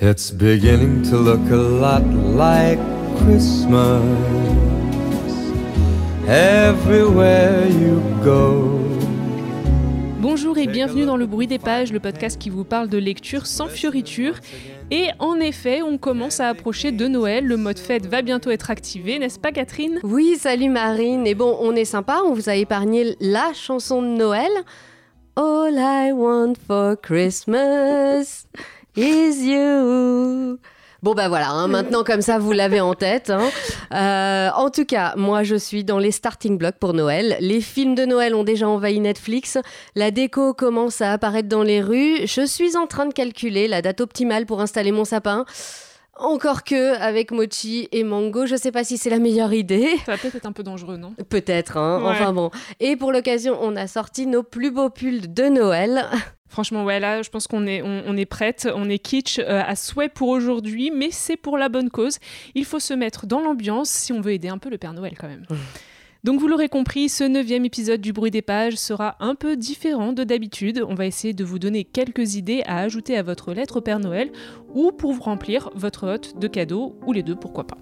It's beginning to look a lot like Christmas everywhere you go. Bonjour et bienvenue dans le bruit des pages, le podcast qui vous parle de lecture sans fioriture. Et en effet, on commence à approcher de Noël, le mode fête va bientôt être activé, n'est-ce pas Catherine? Oui, salut Marine. Et bon, on est sympa, on vous a épargné la chanson de Noël. All I want for Christmas is you. Bon bah voilà, hein, maintenant comme ça vous l'avez en tête. hein. Euh, en tout cas, moi je suis dans les starting blocks pour Noël. Les films de Noël ont déjà envahi Netflix. La déco commence à apparaître dans les rues. Je suis en train de calculer la date optimale pour installer mon sapin. Encore que avec mochi et mango, je sais pas si c'est la meilleure idée. Ça va peut-être être un peu dangereux, non? Peut-être, hein. Ouais. Enfin bon. Et pour l'occasion, on a sorti nos plus beaux pulls de Noël. Franchement, ouais, là, je pense qu'on est, on, on est prête, on est kitsch euh, à souhait pour aujourd'hui, mais c'est pour la bonne cause. Il faut se mettre dans l'ambiance si on veut aider un peu le Père Noël quand même. Donc vous l'aurez compris, ce neuvième épisode du bruit des pages sera un peu différent de d'habitude. On va essayer de vous donner quelques idées à ajouter à votre lettre au Père Noël ou pour vous remplir votre hôte de cadeaux, ou les deux, pourquoi pas.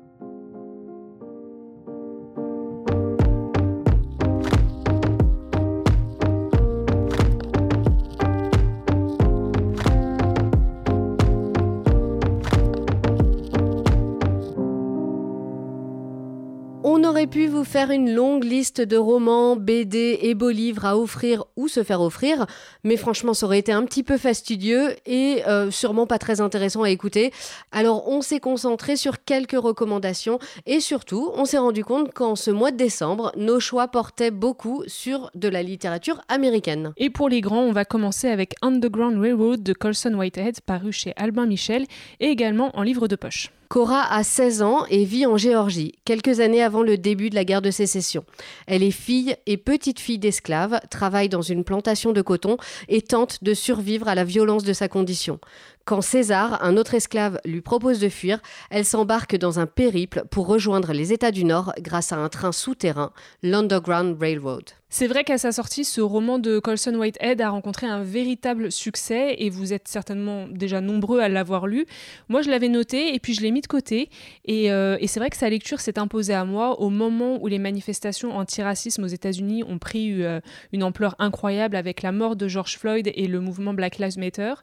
Pu vous faire une longue liste de romans, BD et beaux livres à offrir ou se faire offrir, mais franchement, ça aurait été un petit peu fastidieux et euh, sûrement pas très intéressant à écouter. Alors, on s'est concentré sur quelques recommandations et surtout, on s'est rendu compte qu'en ce mois de décembre, nos choix portaient beaucoup sur de la littérature américaine. Et pour les grands, on va commencer avec Underground Railroad de Colson Whitehead, paru chez Albin Michel, et également en livre de poche. Cora a 16 ans et vit en Géorgie, quelques années avant le début de la guerre de sécession. Elle est fille et petite fille d'esclaves, travaille dans une plantation de coton et tente de survivre à la violence de sa condition. Quand César, un autre esclave, lui propose de fuir, elle s'embarque dans un périple pour rejoindre les États du Nord grâce à un train souterrain, l'Underground Railroad. C'est vrai qu'à sa sortie, ce roman de Colson Whitehead a rencontré un véritable succès et vous êtes certainement déjà nombreux à l'avoir lu. Moi, je l'avais noté et puis je l'ai mis de côté. Et, euh, c'est vrai que sa lecture s'est imposée à moi au moment où les manifestations antiracisme aux États-Unis ont pris euh, une ampleur incroyable avec la mort de George Floyd et le mouvement Black Lives Matter.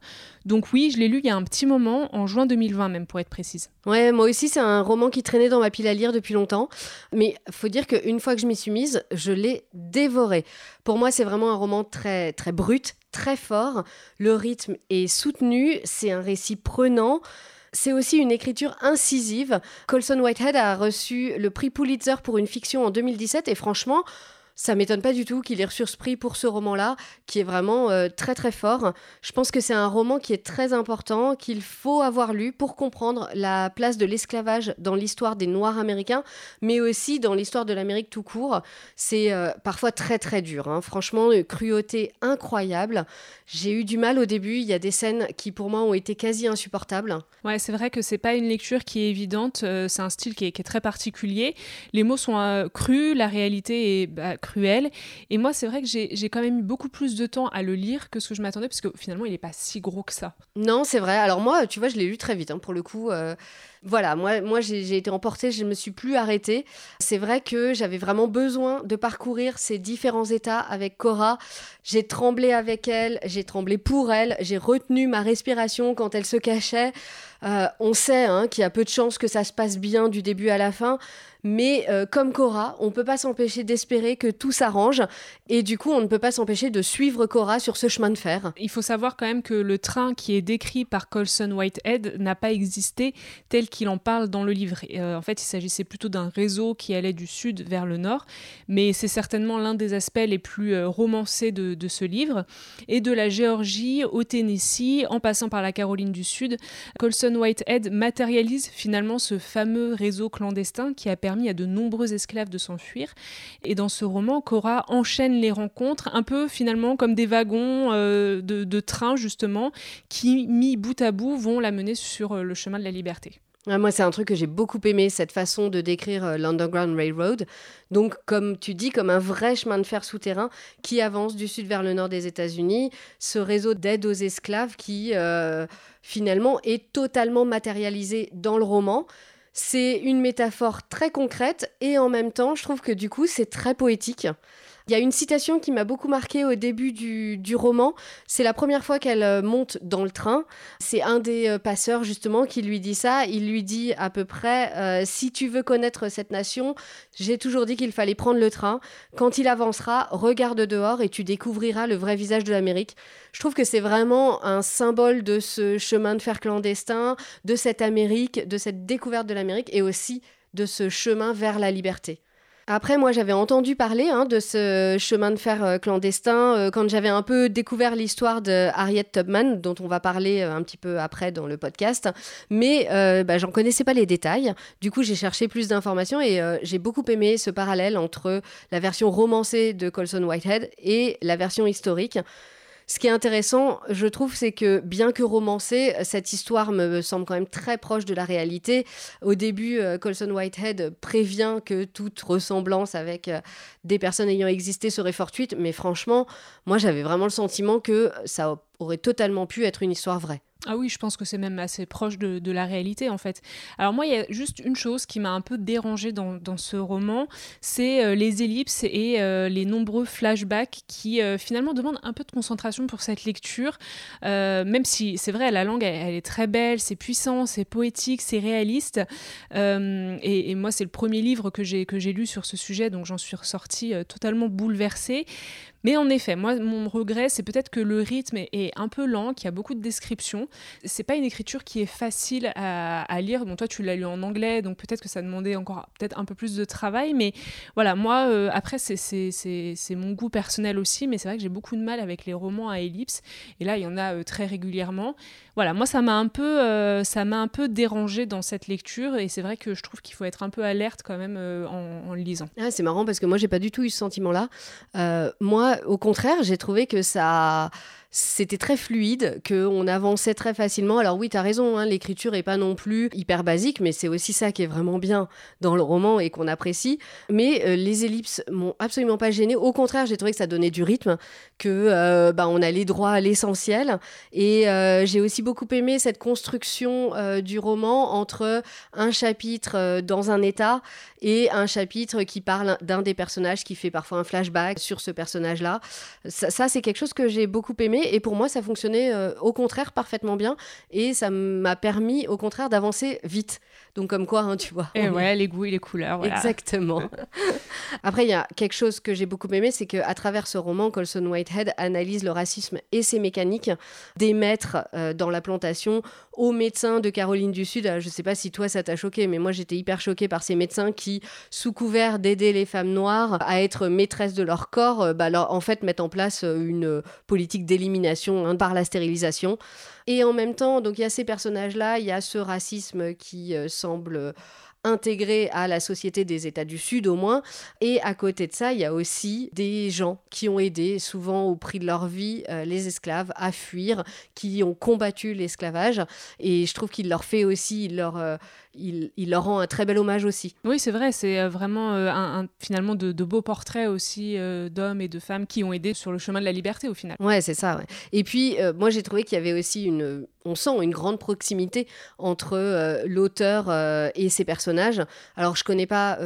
Donc oui, je l'ai il y a un petit moment, en juin 2020 même pour être précise. Ouais, moi aussi, c'est un roman qui traînait dans ma pile à lire depuis longtemps. Mais faut dire qu'une fois que je m'y suis mise, je l'ai dévoré. Pour moi, c'est vraiment un roman très, très brut, très fort. Le rythme est soutenu, c'est un récit prenant. C'est aussi une écriture incisive. Colson Whitehead a reçu le prix Pulitzer pour une fiction en 2017 et franchement, ça m'étonne pas du tout qu'il ait reçu ce prix pour ce roman-là, qui est vraiment euh, très très fort. Je pense que c'est un roman qui est très important, qu'il faut avoir lu pour comprendre la place de l'esclavage dans l'histoire des Noirs américains, mais aussi dans l'histoire de l'Amérique tout court. C'est euh, parfois très très dur. hein. Franchement, une cruauté incroyable. J'ai eu du mal au début. Il y a des scènes qui pour moi ont été quasi insupportables. Ouais, c'est vrai que c'est pas une lecture qui est évidente. euh, c'est un style qui est, très particulier. Les mots sont crus, la réalité est bah, cruelle. Et moi, c'est vrai que j'ai quand même eu beaucoup plus de temps à le lire que ce que je m'attendais, parce que finalement, il n'est pas si gros que ça. Non, c'est vrai. Alors moi, tu vois, je l'ai lu très vite, hein, pour le coup. euh, voilà, moi, moi j'ai j'ai été emportée, je ne me suis plus arrêtée. C'est vrai que j'avais vraiment besoin de parcourir ces différents états avec Cora. J'ai tremblé avec elle, j'ai tremblé pour elle, j'ai retenu ma respiration quand elle se cachait. Euh, on sait hein, qu'il y a peu de chances que ça se passe bien du début à la fin, mais euh, comme Cora, on ne peut pas s'empêcher d'espérer que tout s'arrange, et du coup, on ne peut pas s'empêcher de suivre Cora sur ce chemin de fer. Il faut savoir quand même que le train qui est décrit par Colson Whitehead n'a pas existé tel qu'il en parle dans le livre. Euh, en fait, il s'agissait plutôt d'un réseau qui allait du sud vers le nord, mais c'est certainement l'un des aspects les plus euh, romancés de, de ce livre. Et de la Géorgie au Tennessee, en passant par la Caroline du Sud, Colson Whitehead matérialise finalement ce fameux réseau clandestin qui a permis à de nombreux esclaves de s'enfuir. Et dans ce roman, Cora enchaîne les rencontres, un peu finalement comme des wagons euh, de, train justement, qui mis bout à bout vont la mener sur euh, le chemin de la liberté. moi, c'est un truc que j'ai beaucoup aimé, cette façon de décrire euh, l'Underground Railroad. Donc, comme tu dis, comme un vrai chemin de fer souterrain qui avance du sud vers le nord des États-Unis. Ce réseau d'aide aux esclaves qui, finalement, est totalement matérialisé dans le roman. C'est une métaphore très concrète et en même temps, je trouve que du coup, c'est très poétique. Il y a une citation qui m'a beaucoup marquée au début du, roman. C'est la première fois qu'elle euh, monte dans le train. C'est un des euh, passeurs justement qui lui dit ça. Il lui dit à peu près euh, Si tu veux connaître cette nation, j'ai toujours dit qu'il fallait prendre le train. Quand il avancera, regarde dehors et tu découvriras le vrai visage de l'Amérique. Je trouve que c'est vraiment un symbole de ce chemin de fer clandestin, de cette Amérique, de cette découverte de l'Amérique et aussi de ce chemin vers la liberté. Après, moi, j'avais entendu parler hein, de ce chemin de fer euh, clandestin euh, quand j'avais un peu découvert l'histoire de Harriet Tubman, dont on va parler euh, un petit peu après dans le podcast. Mais bah, j'en connaissais pas les détails. Du coup, j'ai cherché plus d'informations et j'ai beaucoup aimé ce parallèle entre la version romancée de Colson Whitehead et la version historique. Ce qui est intéressant, je trouve, c'est que bien que romancée, cette histoire me semble quand même très proche de la réalité. Au début, euh, Colson Whitehead prévient que toute ressemblance avec euh, des personnes ayant existé serait fortuite, mais franchement, moi j'avais vraiment le sentiment que ça aurait totalement pu être une histoire vraie. Ah oui, je pense que c'est même assez proche de, la réalité en fait. Alors moi, il y a juste une chose qui m'a un peu dérangée dans, ce roman, c'est euh, les ellipses et euh, les nombreux flashbacks qui euh, finalement demandent un peu de concentration pour cette lecture. même si c'est vrai, la langue, elle, est très belle, c'est puissant, c'est poétique, c'est réaliste. Et, et, moi, c'est le premier livre que j'ai lu sur ce sujet, donc j'en suis ressortie totalement bouleversée. Mais en effet, moi, mon regret, c'est peut-être que le rythme est, un peu lent, qu'il y a beaucoup de descriptions. C'est pas une écriture qui est facile à, lire. Bon, toi, tu l'as lu en anglais, donc peut-être que ça demandait encore peut-être un peu plus de travail. Mais voilà, moi, euh, après, c'est mon goût personnel aussi, mais c'est vrai que j'ai beaucoup de mal avec les romans à ellipse. Et là, il y en a euh, très régulièrement. Voilà, moi, ça m'a un peu, euh, ça m'a un peu dérangé dans cette lecture. Et c'est vrai que je trouve qu'il faut être un peu alerte quand même en, le lisant. Ah, c'est marrant parce que moi, j'ai pas du tout eu ce sentiment-là. moi, au contraire, j'ai trouvé que ça c'était très fluide, qu'on avançait très facilement. Alors oui, tu as raison, hein, l'écriture est pas non plus hyper basique, mais c'est aussi ça qui est vraiment bien dans le roman et qu'on apprécie. Mais euh, les ellipses m'ont absolument pas gêné. Au contraire, j'ai trouvé que ça donnait du rythme, que euh, bah, on allait droit à l'essentiel. Et euh, j'ai aussi beaucoup aimé cette construction du roman entre un chapitre dans un état et un chapitre qui parle d'un des personnages qui fait parfois un flashback sur ce personnage-là. ça c'est quelque chose que j'ai beaucoup aimé et pour moi ça fonctionnait euh, au contraire parfaitement bien et ça m'a permis au contraire d'avancer vite. Donc comme quoi, hein, tu vois. Et ouais, les goûts et les couleurs. Exactement. Après, il y a quelque chose que j'ai beaucoup aimé, c'est qu'à travers ce roman, Colson Whitehead analyse le racisme et ses mécaniques des maîtres euh, dans la plantation aux médecins de Caroline du Sud. je ne sais pas si toi ça t'a choqué, mais moi j'étais hyper choquée par ces médecins qui, sous couvert d'aider les femmes noires à être maîtresses de leur corps, euh, bah, en fait mettent en place une politique d'élimination hein, par la stérilisation. Et en même temps, donc il y a ces personnages-là, il y a ce racisme qui euh, semble intégré à la société des États du Sud au moins. Et à côté de ça, il y a aussi des gens qui ont aidé, souvent au prix de leur vie, euh, les esclaves à fuir, qui ont combattu l'esclavage. Et je trouve qu'il leur fait aussi, il leur, euh, il, leur rend un très bel hommage aussi. Oui, c'est vrai, c'est euh, vraiment euh, un, finalement de, beaux portraits aussi d'hommes et de femmes qui ont aidé sur le chemin de la liberté au final. Ouais, c'est ça. Et puis, moi, j'ai trouvé qu'il y avait aussi une, on sent une grande proximité entre l'auteur et ses personnages. Alors, je connais pas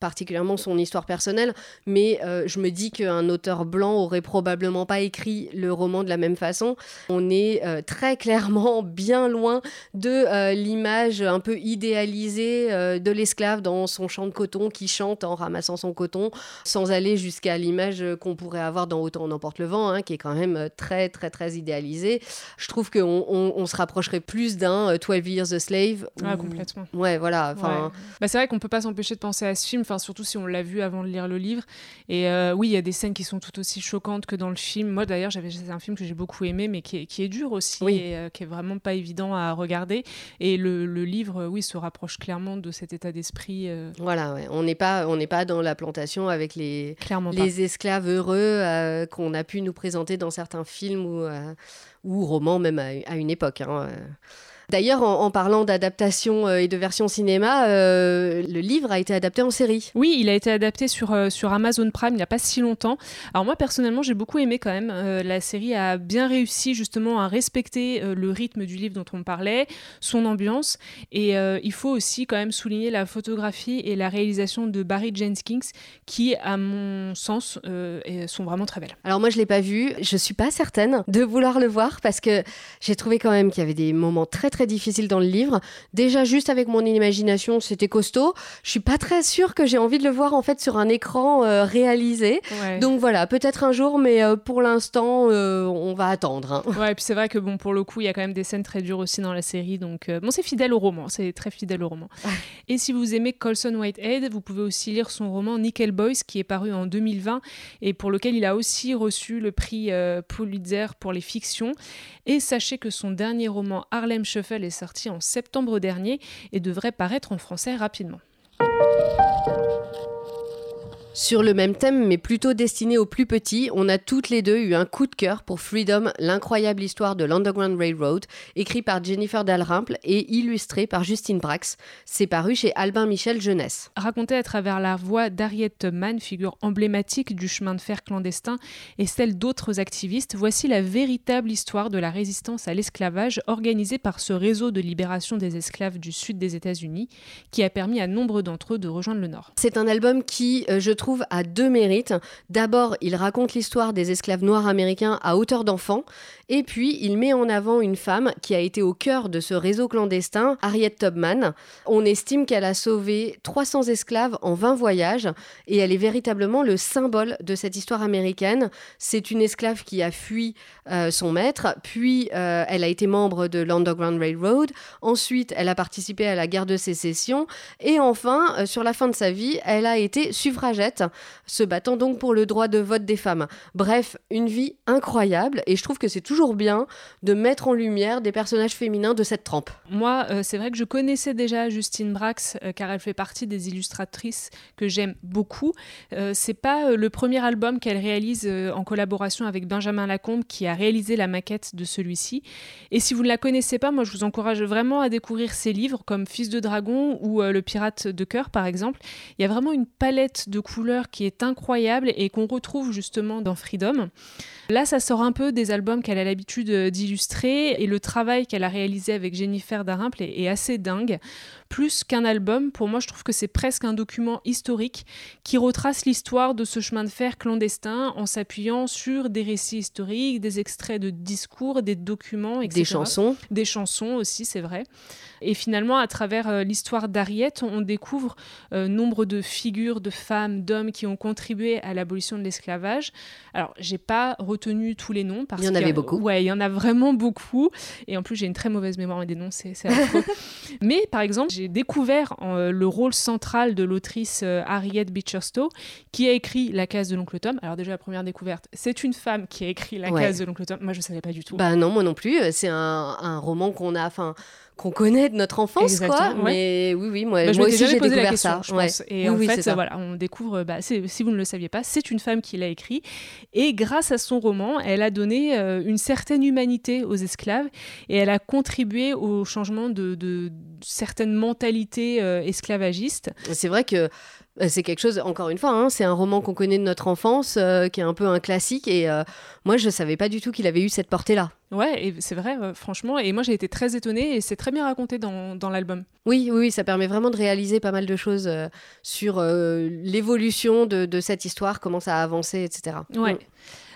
particulièrement son histoire personnelle, mais je me dis qu'un auteur blanc aurait probablement pas écrit le roman de la même façon. On est très clairement bien loin de l'image un peu euh, de l'esclave dans son champ de coton qui chante en ramassant son coton, sans aller jusqu'à l'image qu'on pourrait avoir dans Autant on emporte le vent, hein, qui est quand même euh, très très très idéalisé. Je trouve qu'on on, se rapprocherait plus d'un 12 euh, Years a Slave. Ah, complètement. Ouais, voilà. Enfin... Bah, c'est vrai qu'on peut pas s'empêcher de penser à ce film, surtout si on l'a vu avant de lire le livre. Et oui, il y a des scènes qui sont tout aussi choquantes que dans le film. Moi d'ailleurs, j'avais c'est un film que j'ai beaucoup aimé, mais qui est, qui est dur aussi et qui est vraiment pas évident à regarder. Et le, le livre, oui, se rapproche clairement de cet état d'esprit. Euh. Voilà, on n'est pas, on n'est pas dans la plantation avec les, les esclaves heureux euh, qu'on a pu nous présenter dans certains films ou, euh, ou romans, même à, une époque. Hein, D'ailleurs, en, parlant d'adaptation euh, et de version cinéma, euh, le livre a été adapté en série. Oui, il a été adapté sur, euh, sur Amazon Prime il n'y a pas si longtemps. Alors moi, personnellement, j'ai beaucoup aimé quand même. la série a bien réussi justement à respecter le rythme du livre dont on parlait, son ambiance. Et il faut aussi quand même souligner la photographie et la réalisation de Barry Jenkins, qui, à mon sens, sont vraiment très belles. Alors moi, je ne l'ai pas vu. Je ne suis pas certaine de vouloir le voir parce que j'ai trouvé quand même qu'il y avait des moments très très difficiles dans le livre. Déjà juste avec mon imagination, c'était costaud. Je suis pas très sûre que j'ai envie de le voir en fait sur un écran euh, réalisé. Donc voilà, peut-être un jour, mais euh, pour l'instant, euh, on va attendre. Hein. Ouais, et puis c'est vrai que bon, pour le coup, il y a quand même des scènes très dures aussi dans la série. Donc bon, c'est fidèle au roman, c'est très fidèle au roman. Et si vous aimez Colson Whitehead, vous pouvez aussi lire son roman Nickel Boys qui est paru en 2020 et pour lequel il a aussi reçu le prix Pulitzer pour les fictions. Et sachez que son dernier roman Harlem Shuffle est sorti en septembre dernier et devrait paraître en français rapidement. Sur le même thème, mais plutôt destiné aux plus petits, on a toutes les deux eu un coup de cœur pour Freedom, l'incroyable histoire de l'Underground Railroad, écrit par Jennifer Dalrymple et illustré par Justine Brax. C'est paru chez Albin Michel Jeunesse. Raconté à travers la voix d'Harriet Tubman, figure emblématique du chemin de fer clandestin, et celle d'autres activistes, voici la véritable histoire de la résistance à l'esclavage organisée par ce réseau de libération des esclaves du sud des États-Unis, qui a permis à nombre d'entre eux de rejoindre le Nord. C'est un album qui, euh, je trouve, à deux mérites. D'abord, il raconte l'histoire des esclaves noirs américains à hauteur d'enfant, et puis il met en avant une femme qui a été au cœur de ce réseau clandestin, Harriet Tubman. On estime qu'elle a sauvé 300 esclaves en 20 voyages, et elle est véritablement le symbole de cette histoire américaine. C'est une esclave qui a fui euh, son maître, puis euh, elle a été membre de l'Underground Railroad, ensuite elle a participé à la guerre de sécession, et enfin, euh, sur la fin de sa vie, elle a été suffragette se battant donc pour le droit de vote des femmes. Bref, une vie incroyable et je trouve que c'est toujours bien de mettre en lumière des personnages féminins de cette trempe. Moi, euh, c'est vrai que je connaissais déjà Justine Brax euh, car elle fait partie des illustratrices que j'aime beaucoup. Euh, c'est pas le premier album qu'elle réalise en collaboration avec Benjamin Lacombe qui a réalisé la maquette de celui-ci. Et si vous ne la connaissez pas, moi je vous encourage vraiment à découvrir ses livres comme Fils de dragon ou Le pirate de cœur par exemple. Il y a vraiment une palette de couleurs qui est incroyable et qu'on retrouve justement dans Freedom. Là, ça sort un peu des albums qu'elle a l'habitude d'illustrer et le travail qu'elle a réalisé avec Jennifer Darimple est, assez dingue. Plus qu'un album, pour moi, je trouve que c'est presque un document historique qui retrace l'histoire de ce chemin de fer clandestin en s'appuyant sur des récits historiques, des extraits de discours, des documents, etc. Des chansons. Des chansons aussi, c'est vrai. Et finalement, à travers euh, l'histoire d'Ariette, on découvre euh, nombre de figures de femmes, d'hommes qui ont contribué à l'abolition de l'esclavage. Alors, j'ai pas retenu tous les noms parce il y en avait beaucoup. Ouais, il y en a vraiment beaucoup. Et en plus, j'ai une très mauvaise mémoire des noms, c'est. Mais par exemple, j'ai découvert euh, le rôle central de l'autrice Harriet Beecher Stowe, qui a écrit La case de l'oncle Tom. Alors déjà, la première découverte, c'est une femme qui a écrit La case de l'oncle Tom. Moi, je savais pas du tout. Bah non, moi non plus. C'est un, un roman qu'on a, enfin qu'on connaît de notre enfance, quoi. Mais oui, oui, moi, bah, aussi j'ai découvert ça. Et en fait, voilà, on découvre, bah, si vous ne le saviez pas, c'est une femme qui l'a écrit. Et grâce à son roman, elle a donné euh, une certaine humanité aux esclaves et elle a contribué au changement de, certaines mentalités euh, esclavagistes. C'est vrai que c'est quelque chose, encore une fois, hein, c'est un roman qu'on connaît de notre enfance, euh, qui est un peu un classique. Et euh, moi, je ne savais pas du tout qu'il avait eu cette portée-là. Ouais, c'est vrai, franchement. Et moi, j'ai été très étonnée et c'est très bien raconté dans, dans l'album. Oui, oui, ça permet vraiment de réaliser pas mal de choses sur l'évolution de, de, cette histoire, comment ça a avancé, etc. Ouais. Mm.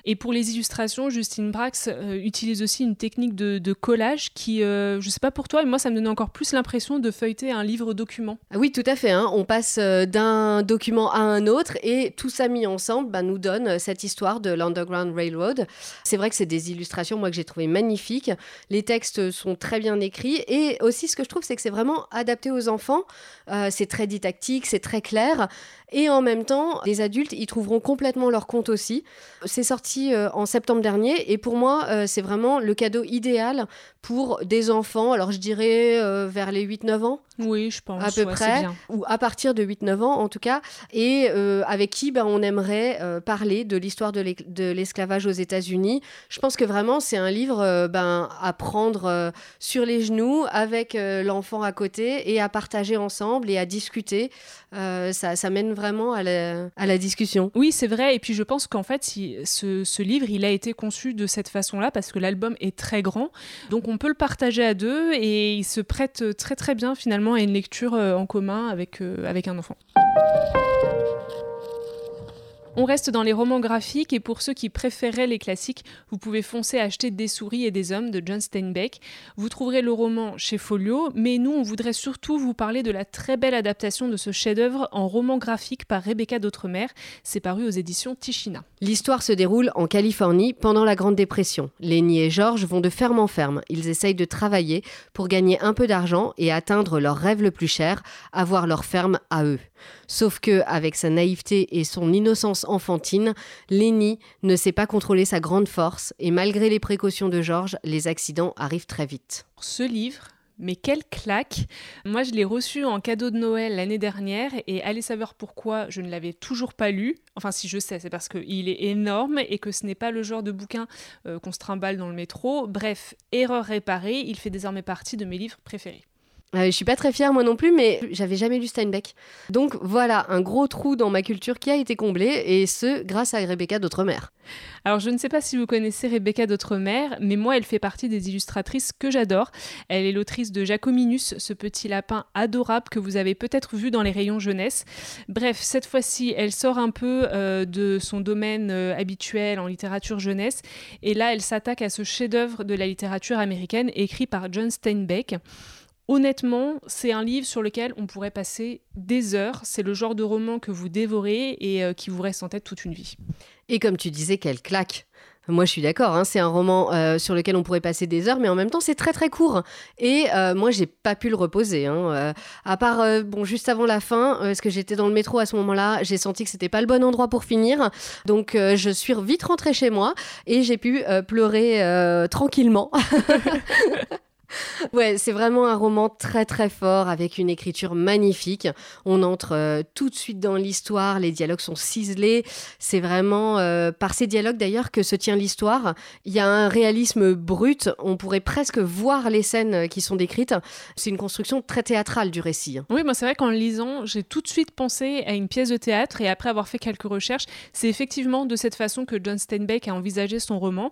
Et pour les illustrations, Justine Brax euh, utilise aussi une technique de, collage qui, euh, je sais pas pour toi, mais moi ça me donnait encore plus l'impression de feuilleter un livre document. Ah oui, tout à fait. Hein. On passe euh, d'un document à un autre et tout ça mis ensemble bah, nous donne cette histoire de l'Underground Railroad. C'est vrai que c'est des illustrations moi que j'ai trouvé magnifiques. Les textes sont très bien écrits et aussi ce que je trouve c'est que c'est vraiment adapté aux enfants. c'est très didactique, c'est très clair et en même temps les adultes y trouveront complètement leur compte aussi. C'est sorti sorti en septembre dernier et pour moi, c'est vraiment le cadeau idéal pour des enfants. Alors je dirais vers les 8-9 ans. Oui, je pense. À peu près. Ou à partir de 8-9 ans en tout cas. Et avec qui ben, on aimerait parler de l'histoire de l'esclavage aux États-Unis. Je pense que vraiment c'est un livre ben, à prendre sur les genoux avec l'enfant à côté et à partager ensemble et à discuter. Euh, ça, mène vraiment à la, discussion. Oui, c'est vrai. Et puis je pense qu'en fait, ce, livre, il a été conçu de cette façon-là parce que l'album est très grand. Donc on peut le partager à deux et il se prête très très bien finalement à une lecture euh, en commun avec, euh, avec un enfant. On reste dans les romans graphiques et pour ceux qui préféraient les classiques, vous pouvez foncer acheter Des souris et des hommes de John Steinbeck. Vous trouverez le roman chez Folio, mais nous on voudrait surtout vous parler de la très belle adaptation de ce chef-d'œuvre en roman graphique par Rebecca d'Outremer. C'est paru aux éditions Tichina. L'histoire se déroule en Californie pendant la Grande Dépression. Lenny et George vont de ferme en ferme. Ils essayent de travailler pour gagner un peu d'argent et atteindre leur rêve le plus cher, avoir leur ferme à eux. Sauf que, avec sa naïveté et son innocence enfantine, Lenny ne sait pas contrôler sa grande force et malgré les précautions de George, les accidents arrivent très vite. Ce livre, mais quelle claque Moi, je l'ai reçu en cadeau de Noël l'année dernière et allez savoir pourquoi je ne l'avais toujours pas lu. Enfin, si je sais, c'est parce qu'il est énorme et que ce n'est pas le genre de bouquin euh, qu'on se trimballe dans le métro. Bref, erreur réparée, il fait désormais partie de mes livres préférés. Euh, je suis pas très fière moi non plus, mais j'avais jamais lu Steinbeck. Donc voilà, un gros trou dans ma culture qui a été comblé, et ce, grâce à Rebecca d'Outremer. Alors je ne sais pas si vous connaissez Rebecca d'Outremer, mais moi elle fait partie des illustratrices que j'adore. Elle est l'autrice de Jacominus, ce petit lapin adorable que vous avez peut-être vu dans les rayons jeunesse. Bref, cette fois-ci, elle sort un peu euh, de son domaine euh, habituel en littérature jeunesse, et là elle s'attaque à ce chef-d'œuvre de la littérature américaine écrit par John Steinbeck. Honnêtement, c'est un livre sur lequel on pourrait passer des heures. C'est le genre de roman que vous dévorez et euh, qui vous reste en tête toute une vie. Et comme tu disais, quelle claque moi, je suis d'accord. Hein, c'est un roman euh, sur lequel on pourrait passer des heures, mais en même temps, c'est très très court. Et euh, moi, j'ai pas pu le reposer. Hein, à part, bon, juste avant la fin, parce que j'étais dans le métro à ce moment-là, j'ai senti que c'était pas le bon endroit pour finir. Donc, je suis vite rentrée chez moi et j'ai pu pleurer tranquillement. ouais, c'est vraiment un roman très très fort avec une écriture magnifique. On entre euh, tout de suite dans l'histoire, les dialogues sont ciselés. C'est vraiment euh, par ces dialogues d'ailleurs que se tient l'histoire. Il y a un réalisme brut, on pourrait presque voir les scènes qui sont décrites. C'est une construction très théâtrale du récit. Hein. Oui, moi c'est vrai qu'en lisant, j'ai tout de suite pensé à une pièce de théâtre et après avoir fait quelques recherches, c'est effectivement de cette façon que John Steinbeck a envisagé son roman,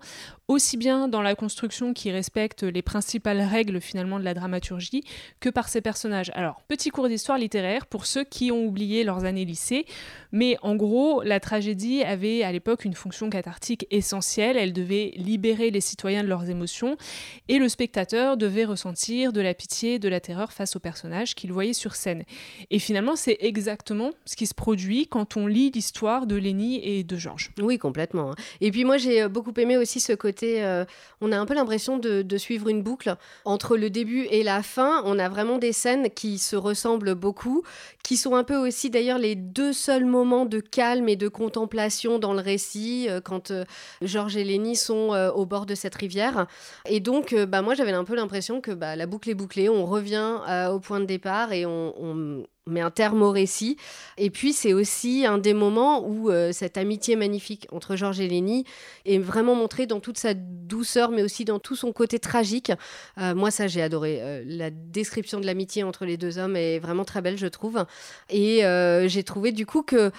aussi bien dans la construction qui respecte les principales règles finalement de la dramaturgie que par ses personnages. Alors, petit cours d'histoire littéraire pour ceux qui ont oublié leurs années lycée, mais en gros, la tragédie avait à l'époque une fonction cathartique essentielle, elle devait libérer les citoyens de leurs émotions, et le spectateur devait ressentir de la pitié, de la terreur face aux personnages qu'il voyait sur scène. Et finalement, c'est exactement ce qui se produit quand on lit l'histoire de Lenny et de Georges. Oui, complètement. Hein. Et puis moi, j'ai euh, beaucoup aimé aussi ce côté, euh, on a un peu l'impression de suivre une boucle entre le début et la fin, on a vraiment des scènes qui se ressemblent beaucoup, qui sont un peu aussi d'ailleurs les deux seuls moments de calme et de contemplation dans le récit, euh, quand euh, Georges et Lénie sont euh, au bord de cette rivière. Et donc, bah, moi j'avais un peu l'impression que bah, la boucle est bouclée, on revient au point de départ et on met un terme au récit. Et puis c'est aussi un des moments où euh, cette amitié magnifique entre Georges et Lénie est vraiment montrée dans toute sa douceur, mais aussi dans tout son côté tragique. Euh, moi, ça, j'ai adoré. Euh, la description de l'amitié entre les deux hommes est vraiment très belle, je trouve. Et j'ai trouvé du coup que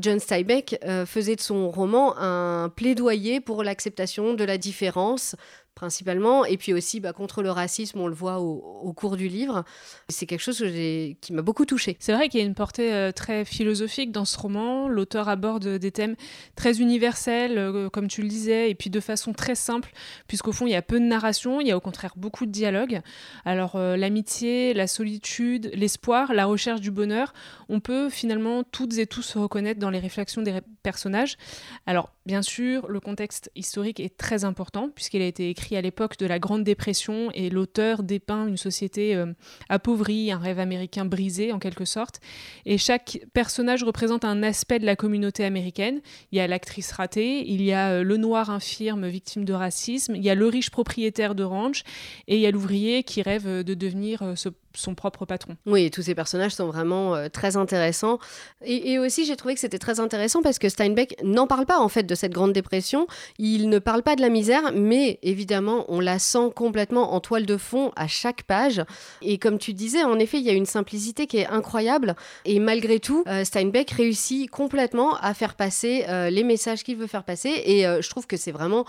John Steinbeck faisait de son roman un plaidoyer pour l'acceptation de la différence, principalement, et puis aussi bah, contre le racisme, on le voit au, cours du livre. C'est quelque chose qui m'a beaucoup touchée. C'est vrai qu'il y a une portée euh, très philosophique dans ce roman. L'auteur aborde des thèmes très universels, euh, comme tu le disais, et puis de façon très simple, puisqu'au fond, il y a peu de narration, il y a au contraire beaucoup de dialogue. Alors, euh, l'amitié, la solitude, l'espoir, la recherche du bonheur, on peut finalement toutes et tous se reconnaître dans les réflexions des personnages. Alors, bien sûr, le contexte historique est très important, puisqu'il a été écrit à l'époque de la Grande Dépression et l'auteur dépeint une société euh, appauvrie, un rêve américain brisé en quelque sorte. Et chaque personnage représente un aspect de la communauté américaine. Il y a l'actrice ratée, il y a euh, le noir infirme victime de racisme, il y a le riche propriétaire de ranch et il y a l'ouvrier qui rêve de devenir ce son propre patron. Oui, tous ces personnages sont vraiment euh, très intéressants. Et, aussi, j'ai trouvé que c'était très intéressant parce que Steinbeck n'en parle pas en fait de cette Grande Dépression. Il ne parle pas de la misère, mais évidemment, on la sent complètement en toile de fond à chaque page. Et comme tu disais, en effet, il y a une simplicité qui est incroyable. Et malgré tout, euh, Steinbeck réussit complètement à faire passer euh, les messages qu'il veut faire passer. Et je trouve que c'est vraiment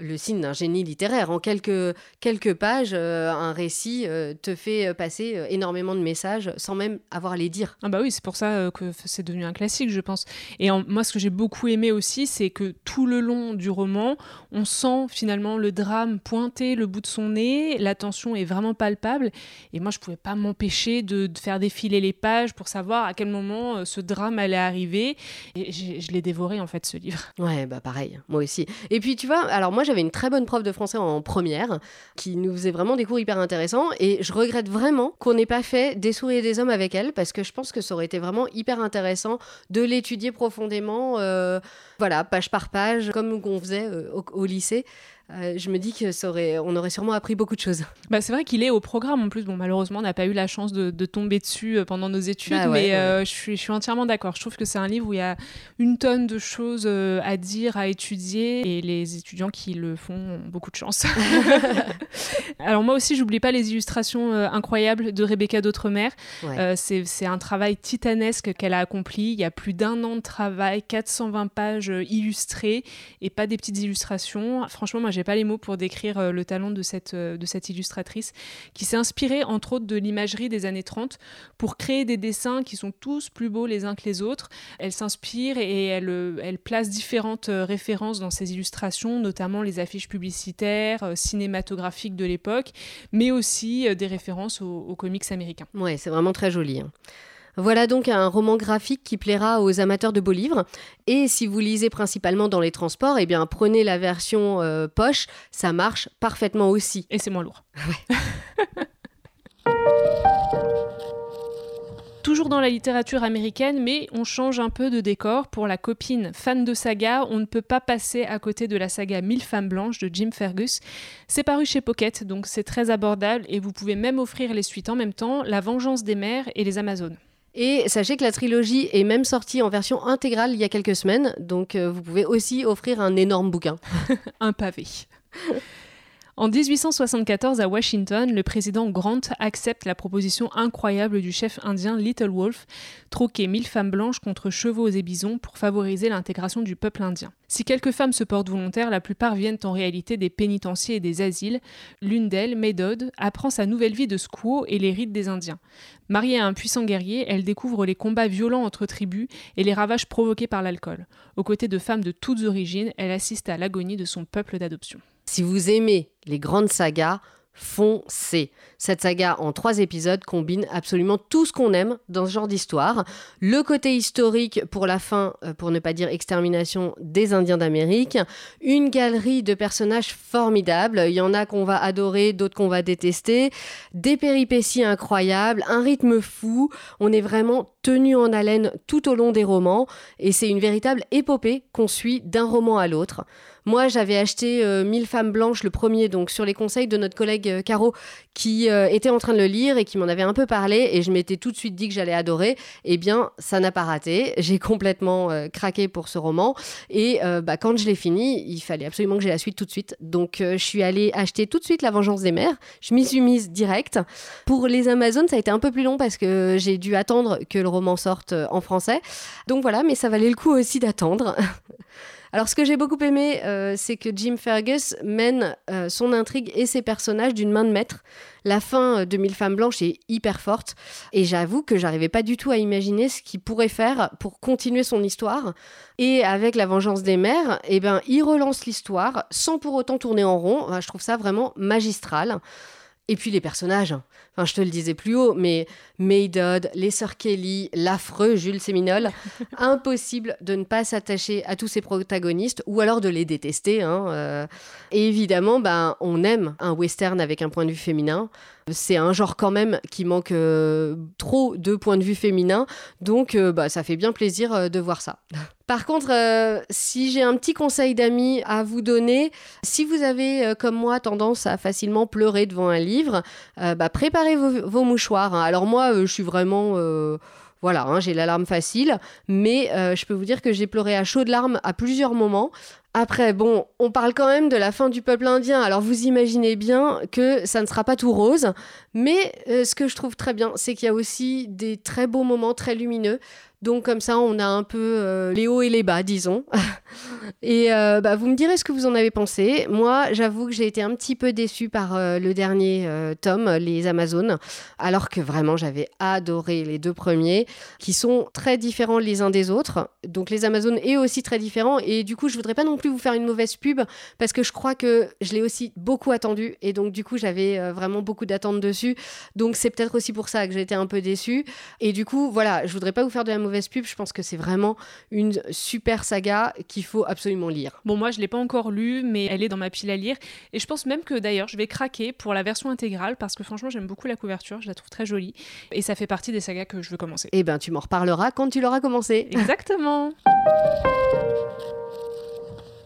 le signe d'un génie littéraire. En quelques, quelques pages, euh, un récit euh, te fait euh, passer énormément de messages sans même avoir à les dire. Ah bah oui, c'est pour ça que c'est devenu un classique, je pense. Et moi, ce que j'ai beaucoup aimé aussi, c'est que tout le long du roman, on sent finalement le drame pointer le bout de son nez, la tension est vraiment palpable. Et moi, je pouvais pas m'empêcher de, faire défiler les pages pour savoir à quel moment ce drame allait arriver. Et je l'ai dévoré, en fait, ce livre. Ouais, bah pareil, moi aussi. Et puis, tu vois, alors moi, j'avais une très bonne prof de français en première qui nous faisait vraiment des cours hyper intéressants et je regrette vraiment qu'on n'ait pas fait des souris et des hommes avec elle parce que je pense que ça aurait été vraiment hyper intéressant de l'étudier profondément, euh, voilà, page par page, comme on faisait euh, au, lycée. Euh, je me dis que ça aurait, on aurait sûrement appris beaucoup de choses. Bah, c'est vrai qu'il est au programme en plus. Bon, malheureusement, on n'a pas eu la chance de, tomber dessus euh, pendant nos études, bah mais euh, je, suis, je suis entièrement d'accord. Je trouve que c'est un livre où il y a une tonne de choses à dire, à étudier, et les étudiants qui le font ont beaucoup de chance. Alors moi aussi, j'oublie pas les illustrations incroyables de Rebecca d'Outremer. c'est un travail titanesque qu'elle a accompli. Il y a plus d'un an de travail, 420 pages illustrées, et pas des petites illustrations. Franchement, moi j'ai pas les mots pour décrire euh, le talent de cette, euh, de cette illustratrice, qui s'est inspirée entre autres de l'imagerie des années 30 pour créer des dessins qui sont tous plus beaux les uns que les autres. Elle s'inspire et elle, euh, elle place différentes références dans ses illustrations, notamment les affiches publicitaires, cinématographiques de l'époque, mais aussi des références aux, comics américains. Ouais, c'est vraiment très joli. Hein. Voilà donc un roman graphique qui plaira aux amateurs de beaux livres. Et si vous lisez principalement dans les transports, eh bien prenez la version euh, poche, ça marche parfaitement aussi. Et c'est moins lourd. Toujours dans la littérature américaine, mais on change un peu de décor. Pour la copine fan de saga, on ne peut pas passer à côté de la saga Mille femmes blanches de Jim Fergus. C'est paru chez Pocket, donc c'est très abordable et vous pouvez même offrir les suites en même temps, La Vengeance des mers et Les Amazones. Et sachez que la trilogie est même sortie en version intégrale il y a quelques semaines, donc euh, vous pouvez aussi offrir un énorme bouquin. un pavé. En 1874, à Washington, le président Grant accepte la proposition incroyable du chef indien Little Wolf, troquer mille femmes blanches contre chevaux et bisons pour favoriser l'intégration du peuple indien. Si quelques femmes se portent volontaires, la plupart viennent en réalité des pénitenciers et des asiles. L'une d'elles, Medod, apprend sa nouvelle vie de squaw et les rites des Indiens. Mariée à un puissant guerrier, elle découvre les combats violents entre tribus et les ravages provoqués par l'alcool. Aux côtés de femmes de toutes origines, elle assiste à l'agonie de son peuple d'adoption. Si vous aimez les grandes sagas, foncez. Cette saga en trois épisodes combine absolument tout ce qu'on aime dans ce genre d'histoire. Le côté historique pour la fin, euh, pour ne pas dire extermination des Indiens d'Amérique. Une galerie de personnages formidables. Il y en a qu'on va adorer, d'autres qu'on va détester. Des péripéties incroyables, un rythme fou. On est vraiment tenu en haleine tout au long des romans. Et c'est une véritable épopée qu'on suit d'un roman à l'autre. Moi, j'avais acheté euh, Mille femmes blanches, le premier, donc sur les conseils de notre collègue euh, Caro, qui euh, était en train de le lire et qui m'en avait un peu parlé, et je m'étais tout de suite dit que j'allais adorer. Eh bien, ça n'a pas raté. J'ai complètement craqué pour ce roman, et bah, quand je l'ai fini, il fallait absolument que j'ai la suite tout de suite. Donc, je suis allée acheter tout de suite La Vengeance des Mers. Je m'y suis mise direct. Pour les Amazones, ça a été un peu plus long parce que j'ai dû attendre que le roman sorte en français. Donc voilà, mais ça valait le coup aussi d'attendre. Alors, ce que j'ai beaucoup aimé, euh, c'est que Jim Fergus mène euh, son intrigue et ses personnages d'une main de maître. La fin euh, de Mille femmes blanches est hyper forte et j'avoue que j'arrivais pas du tout à imaginer ce qu'il pourrait faire pour continuer son histoire. Et avec la vengeance des mères, eh ben, il relance l'histoire sans pour autant tourner en rond. je trouve ça vraiment magistral. Et puis les personnages. Enfin je te le disais plus haut, mais Maydod, les sœurs Kelly, l'affreux Jules Séminole, impossible de ne pas s'attacher à tous ces protagonistes ou alors de les détester. Hein, euh. Et évidemment, ben, on aime un western avec un point de vue féminin. C'est un genre quand même qui manque euh, trop de points de vue féminin, donc euh, bah, ça fait bien plaisir de voir ça. Par contre, si j'ai un petit conseil d'amis à vous donner, si vous avez comme moi tendance à facilement pleurer devant un livre, bah, préparez vos, mouchoirs. Hein. Alors moi, je suis vraiment voilà, hein, j'ai l'alarme facile, mais euh, je peux vous dire que j'ai pleuré à chaudes larmes à plusieurs moments. Après, bon, on parle quand même de la fin du peuple indien, alors vous imaginez bien que ça ne sera pas tout rose, mais euh, ce que je trouve très bien, c'est qu'il y a aussi des très beaux moments très lumineux. Donc comme ça, on a un peu euh, les hauts et les bas, disons. et euh, bah, vous me direz ce que vous en avez pensé. Moi, j'avoue que j'ai été un petit peu déçue par euh, le dernier tome, Les Amazones, alors que vraiment j'avais adoré les deux premiers, qui sont très différents les uns des autres. Donc Les Amazones est aussi très différent. Et du coup, je voudrais pas non plus vous faire une mauvaise pub, parce que je crois que je l'ai aussi beaucoup attendu. Et donc du coup, j'avais vraiment beaucoup d'attentes dessus. Donc c'est peut-être aussi pour ça que j'ai été un peu déçue. Et du coup, voilà, je voudrais pas vous faire de la mauvaise pub. Je pense que c'est vraiment une super saga qu'il faut absolument lire. Bon, moi, je l'ai pas encore lu, mais elle est dans ma pile à lire. Et je pense même que d'ailleurs, je vais craquer pour la version intégrale parce que franchement, j'aime beaucoup la couverture. Je la trouve très jolie. Et ça fait partie des sagas que je veux commencer. Eh ben, tu m'en reparleras quand tu l'auras commencé. Exactement.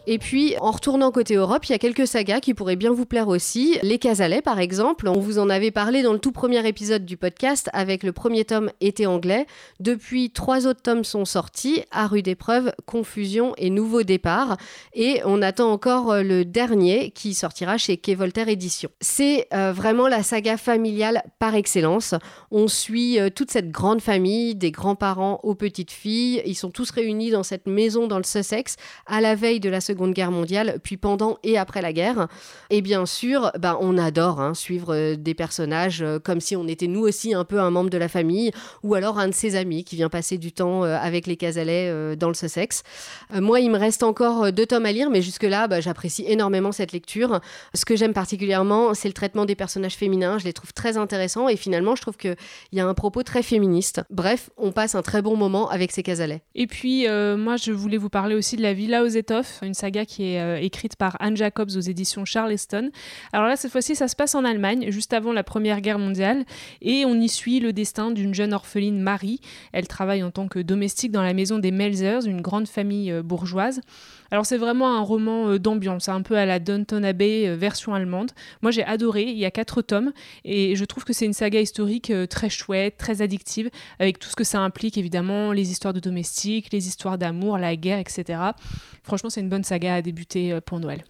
Et puis, en retournant côté Europe, il y a quelques sagas qui pourraient bien vous plaire aussi. Les Casalets, par exemple. On vous en avait parlé dans le tout premier épisode du podcast avec le premier tome Été anglais. Depuis, trois autres tomes sont sortis. À rude épreuve, Confusion et Nouveau départ. Et on attend encore euh, le dernier qui sortira chez Quai Voltaire Édition. C'est euh, vraiment la saga familiale par excellence. On suit euh, toute cette grande famille, des grands-parents aux petites filles. Ils sont tous réunis dans cette maison dans le Sussex à la veille de la Seconde Seconde Guerre mondiale, puis pendant et après la guerre. Et bien sûr, bah, on adore hein, suivre euh, des personnages euh, comme si on était nous aussi un peu un membre de la famille, ou alors un de ses amis qui vient passer du temps euh, avec les Casalets dans le Sussex. moi, il me reste encore deux tomes à lire, mais jusque-là, bah, j'apprécie énormément cette lecture. Ce que j'aime particulièrement, c'est le traitement des personnages féminins. Je les trouve très intéressants et finalement, je trouve qu'il y a un propos très féministe. Bref, on passe un très bon moment avec ces Casalets. Et puis, moi, je voulais vous parler aussi de la Villa aux étoffes, une saga qui est euh, écrite par Anne Jacobs aux éditions Charleston. Alors là, cette fois-ci, ça se passe en Allemagne, juste avant la Première Guerre mondiale, et on y suit le destin d'une jeune orpheline Marie. Elle travaille en tant que domestique dans la maison des Melzers, une grande famille euh, bourgeoise. Alors c'est vraiment un roman euh, d'ambiance, un peu à la Downton Abbey version allemande. Moi j'ai adoré, il y a quatre tomes et je trouve que c'est une saga historique très chouette, très addictive, avec tout ce que ça implique évidemment, les histoires de domestiques, les histoires d'amour, la guerre, etc. Franchement c'est une bonne saga à débuter euh, pour Noël.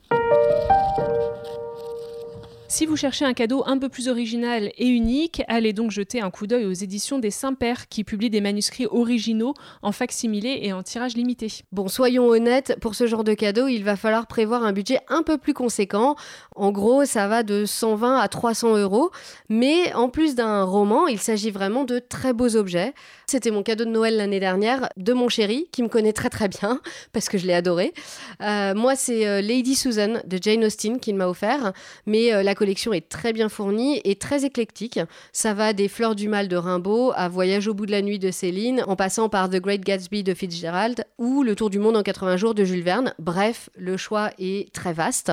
Si vous cherchez un cadeau un peu plus original et unique, allez donc jeter un coup d'œil aux éditions des Saint-Pères qui publient des manuscrits originaux en facsimilé et en tirage limité. Bon, soyons honnêtes, pour ce genre de cadeau, il va falloir prévoir un budget un peu plus conséquent. En gros, ça va de 120 à 300 euros. Mais en plus d'un roman, il s'agit vraiment de très beaux objets. C'était mon cadeau de Noël l'année dernière de mon chéri, qui me connaît très très bien, parce que je l'ai adoré. Euh, moi, c'est euh, Lady Susan de Jane Austen qu'il m'a offert, mais euh, la est très bien fournie et très éclectique. Ça va des Fleurs du Mal de Rimbaud à Voyage au bout de la nuit de Céline, en passant par The Great Gatsby de Fitzgerald ou Le Tour du monde en 80 jours de Jules Verne. Bref, le choix est très vaste.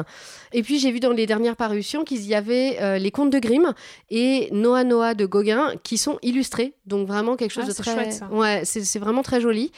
Et puis j'ai vu dans les dernières parutions qu'il y avait les contes de Grimm et Noah Noah de Gauguin qui sont illustrés, donc vraiment quelque chose ah, de Ouais, c'est vraiment très joli.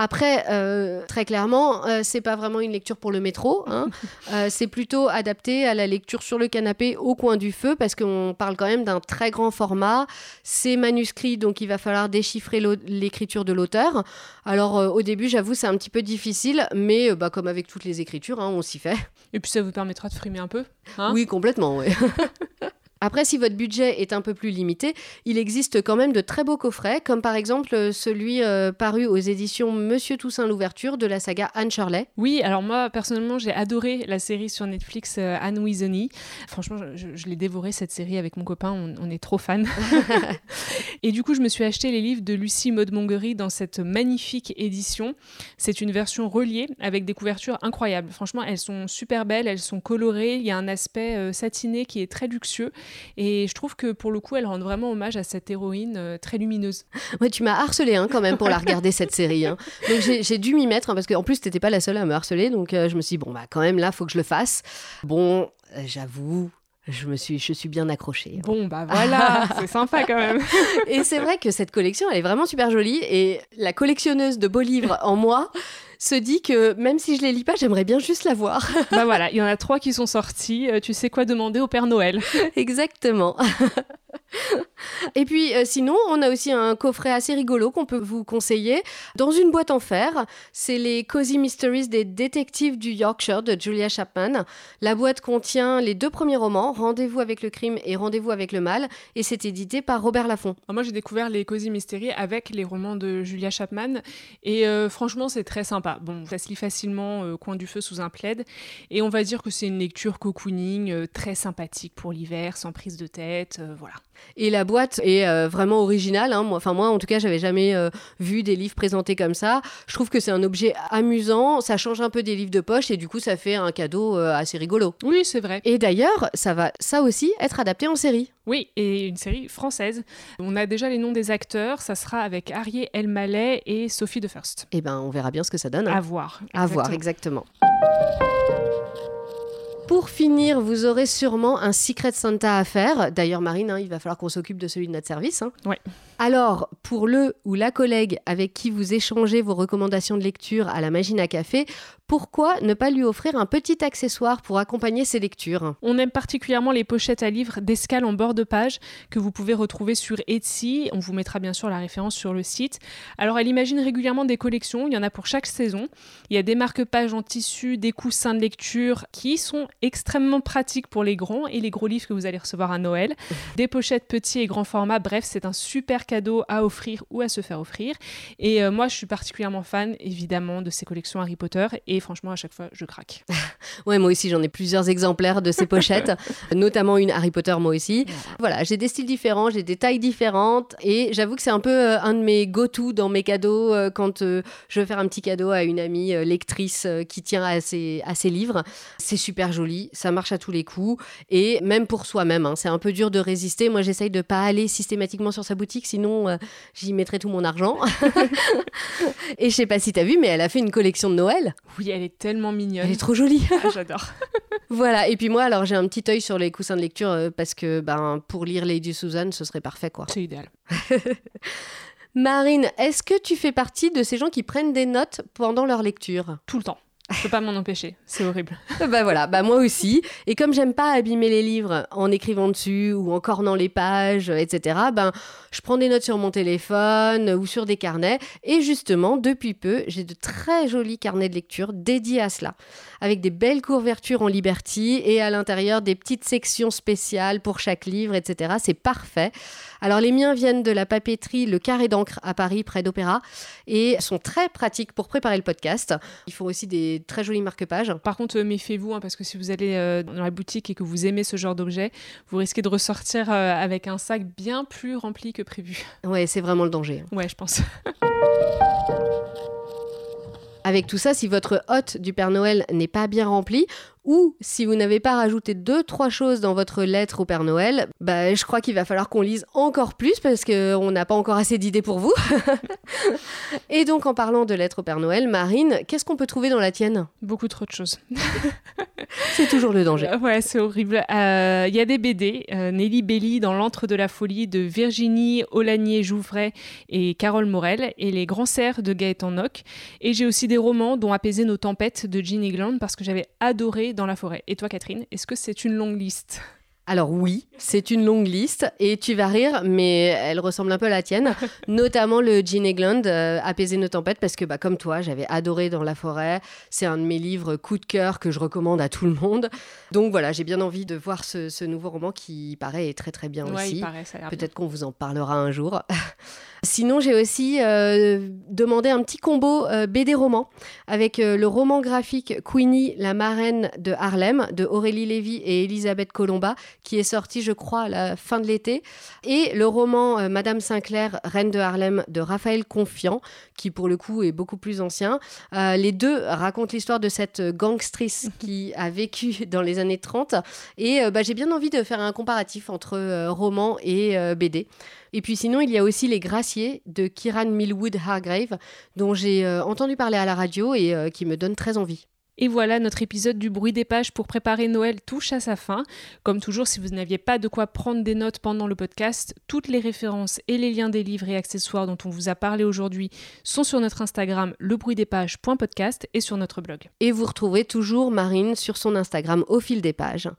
Après, euh, très clairement, euh, c'est pas vraiment une lecture pour le métro. Hein. Euh, c'est plutôt adapté à la lecture sur le canapé au coin du feu parce qu'on parle quand même d'un très grand format. C'est manuscrit, donc il va falloir déchiffrer l'écriture de l'auteur. Alors au début, j'avoue, c'est un petit peu difficile, mais bah, comme avec toutes les écritures, hein, on s'y fait. Et puis ça vous permettra de frimer un peu. Hein? Oui, complètement. Oui. Après, si votre budget est un peu plus limité, il existe quand même de très beaux coffrets, comme par exemple euh, celui euh, paru aux éditions Monsieur Toussaint l'ouverture de la saga Anne Shirley. Oui, alors moi personnellement j'ai adoré la série sur Netflix euh, Anne Wiesony. Franchement, je, l'ai dévoré cette série avec mon copain, on, est trop fan. Et du coup, je me suis acheté les livres de Lucie Maud-Mongery dans cette magnifique édition. C'est une version reliée avec des couvertures incroyables. Franchement, elles sont super belles, elles sont colorées, il y a un aspect euh, satiné qui est très luxueux. Et je trouve que pour le coup, elles rendent vraiment hommage à cette héroïne euh, très lumineuse. Ouais, tu m'as harcelé hein, quand même pour la regarder cette série. hein. Donc j'ai j'ai dû m'y mettre hein, parce qu'en plus, t'étais pas la seule à me harceler. Donc euh, je me suis dit, bon, bah quand même là, faut que je le fasse. Bon, euh, j'avoue. Je me suis, je suis bien accrochée. Bon, bah voilà, c'est sympa quand même. Et c'est vrai que cette collection, elle est vraiment super jolie. Et la collectionneuse de beaux livres en moi se dit que même si je les lis pas, j'aimerais bien juste la voir. bah voilà, il y en a trois qui sont sortis. Euh, tu sais quoi demander au Père Noël Exactement. Et puis euh, sinon, on a aussi un coffret assez rigolo qu'on peut vous conseiller dans une boîte en fer. C'est les Cozy Mysteries des détectives du Yorkshire de Julia Chapman. La boîte contient les deux premiers romans, Rendez-vous avec le crime et Rendez-vous avec le mal, et c'est édité par Robert Laffont. Alors Moi, j'ai découvert les Cozy Mystery avec les romans de Julia Chapman. Et euh, franchement, c'est très sympa. Bon, ça se lit facilement euh, coin du feu sous un plaid. Et on va dire que c'est une lecture cocooning très sympathique pour l'hiver, sans prise de tête. voilà. Et la boîte est euh, vraiment originale. hein. Moi, enfin moi, en tout cas, j'avais jamais euh, vu des livres présentés comme ça. Je trouve que c'est un objet amusant. Ça change un peu des livres de poche et du coup, ça fait un cadeau euh, assez rigolo. Oui, c'est vrai. Et d'ailleurs, ça va, ça aussi, être adapté en série. Oui, et une série française. On a déjà les noms des acteurs. Ça sera avec Arié Elmaleh et Sophie de First. Eh ben, on verra bien ce que ça donne. hein. À voir. À voir, exactement. Pour finir, vous aurez sûrement un Secret Santa à faire. D'ailleurs, Marine, hein, il va falloir qu'on s'occupe de celui de notre service. hein. Ouais. Alors, pour le ou la collègue avec qui vous échangez vos recommandations de lecture à la machine à café, pourquoi ne pas lui offrir un petit accessoire pour accompagner ses lectures? On aime particulièrement les pochettes à livres d'escale en bord de page que vous pouvez retrouver sur Etsy. On vous mettra bien sûr la référence sur le site. Alors, elle imagine régulièrement des collections. Il y en a pour chaque saison. Il y a des marque-pages en tissu, des coussins de lecture qui sont extrêmement pratiques pour les grands et les gros livres que vous allez recevoir à Noël. Des pochettes petits et grands formats. Bref, c'est un super cadeau à offrir ou à se faire offrir. Et euh, moi, je suis particulièrement fan, évidemment, de ces collections Harry Potter. Et franchement, à chaque fois, je craque. Ouais, moi aussi, j'en ai plusieurs exemplaires de ces pochettes, notamment une Harry Potter, moi aussi. Voilà, j'ai des styles différents, j'ai des tailles différentes, et j'avoue que c'est un peu euh, un de mes go-to dans mes cadeaux euh, quand euh, je veux faire un petit cadeau à une amie lectrice qui tient à ses, à ses livres. C'est super joli, ça marche à tous les coups, et même pour soi-même, hein, c'est un peu dur de résister. Moi, j'essaye de pas aller systématiquement sur sa boutique, sinon j'y mettrais tout mon argent. et je sais pas si t'as vu, mais elle a fait une collection de Noël. Oui, elle est tellement mignonne. Elle est trop jolie. Ah, J'adore. Voilà, et puis moi, alors j'ai un petit œil sur les coussins de lecture euh, parce que ben, pour lire Lady Susan, ce serait parfait quoi. C'est idéal. Marine, est-ce que tu fais partie de ces gens qui prennent des notes pendant leur lecture? Tout le temps. Je peux pas m'en empêcher. C'est horrible. Bah voilà, bah moi aussi. Et comme j'aime pas abîmer les livres en écrivant dessus ou en cornant les pages, etc., ben je prends des notes sur mon téléphone ou sur des carnets. Et justement, depuis peu, j'ai de très jolis carnets de lecture dédiés à cela, avec des belles couvertures en Liberty et à l'intérieur des petites sections spéciales pour chaque livre, etc. C'est parfait. Alors les miens viennent de la papeterie Le Carré d'encre à Paris, près d'Opéra, et sont très pratiques pour préparer le podcast. Ils font aussi des très jolis marque-pages. Par contre, euh, méfiez-vous, hein, parce que si vous allez euh, dans la boutique et que vous aimez ce genre d'objet, vous risquez de ressortir euh, avec un sac bien plus rempli que prévu. Ouais, c'est vraiment le danger. Ouais, je pense. Avec tout ça, si votre hôte du Père Noël n'est pas bien rempli, ou si vous n'avez pas rajouté deux, trois choses dans votre lettre au Père Noël, bah, je crois qu'il va falloir qu'on lise encore plus parce qu'on n'a pas encore assez d'idées pour vous. Et donc, en parlant de lettres au Père Noël, Marine, qu'est-ce qu'on peut trouver dans la tienne? Beaucoup trop de choses. C'est toujours le danger. Euh, Ouais, c'est horrible. Euh, Il y a des BD. euh, Nelly Belly dans L'antre de la folie de Virginie Olanier-Jouvray et Carole Morel et Les grands cerfs de Gaëtan Nock. Et j'ai aussi des romans dont Apaiser nos tempêtes de Jean Egland parce que j'avais adoré Dans la forêt. Et toi, Catherine, est-ce que c'est une longue liste? Alors oui, c'est une longue liste et tu vas rire, mais elle ressemble un peu à la tienne, notamment le Jean Egland, euh, Apaiser nos tempêtes, parce que bah, comme toi, j'avais adoré Dans la forêt. C'est un de mes livres coup de cœur que je recommande à tout le monde. Donc voilà, j'ai bien envie de voir ce, ce nouveau roman qui paraît très très bien Ouais, aussi. Peut-être qu'on vous en parlera un jour. Sinon, j'ai aussi euh, demandé un petit combo euh, BD roman avec euh, le roman graphique Queenie, la marraine de Harlem de Aurélie Lévy et Elisabeth Colomba, qui est sorti, je crois, à la fin de l'été, et le roman Madame Sinclair, reine de Harlem de Raphaël Confiant, qui pour le coup est beaucoup plus ancien. les deux racontent l'histoire de cette gangstrice qui a vécu dans les années 30, et bah, j'ai bien envie de faire un comparatif entre roman et BD. Et puis sinon, il y a aussi Les Graciers de Kiran Millwood Hargrave, dont j'ai euh, entendu parler à la radio et euh, qui me donne très envie. Et voilà, notre épisode du bruit des pages pour préparer Noël touche à sa fin. Comme toujours, si vous n'aviez pas de quoi prendre des notes pendant le podcast, toutes les références et les liens des livres et accessoires dont on vous a parlé aujourd'hui sont sur notre Instagram lebruitdespages.podcast et sur notre blog. Et vous retrouverez toujours Marine sur son Instagram au fil des pages.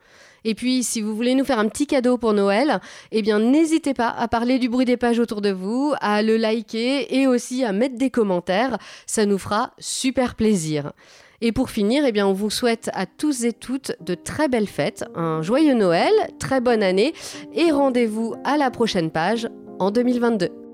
Et puis, si vous voulez nous faire un petit cadeau pour Noël, eh bien, n'hésitez pas à parler du bruit des pages autour de vous, à le liker et aussi à mettre des commentaires. Ça nous fera super plaisir. Et pour finir, eh bien, on vous souhaite à tous et toutes de très belles fêtes, un joyeux Noël, très bonne année et rendez-vous à la prochaine page en 2022.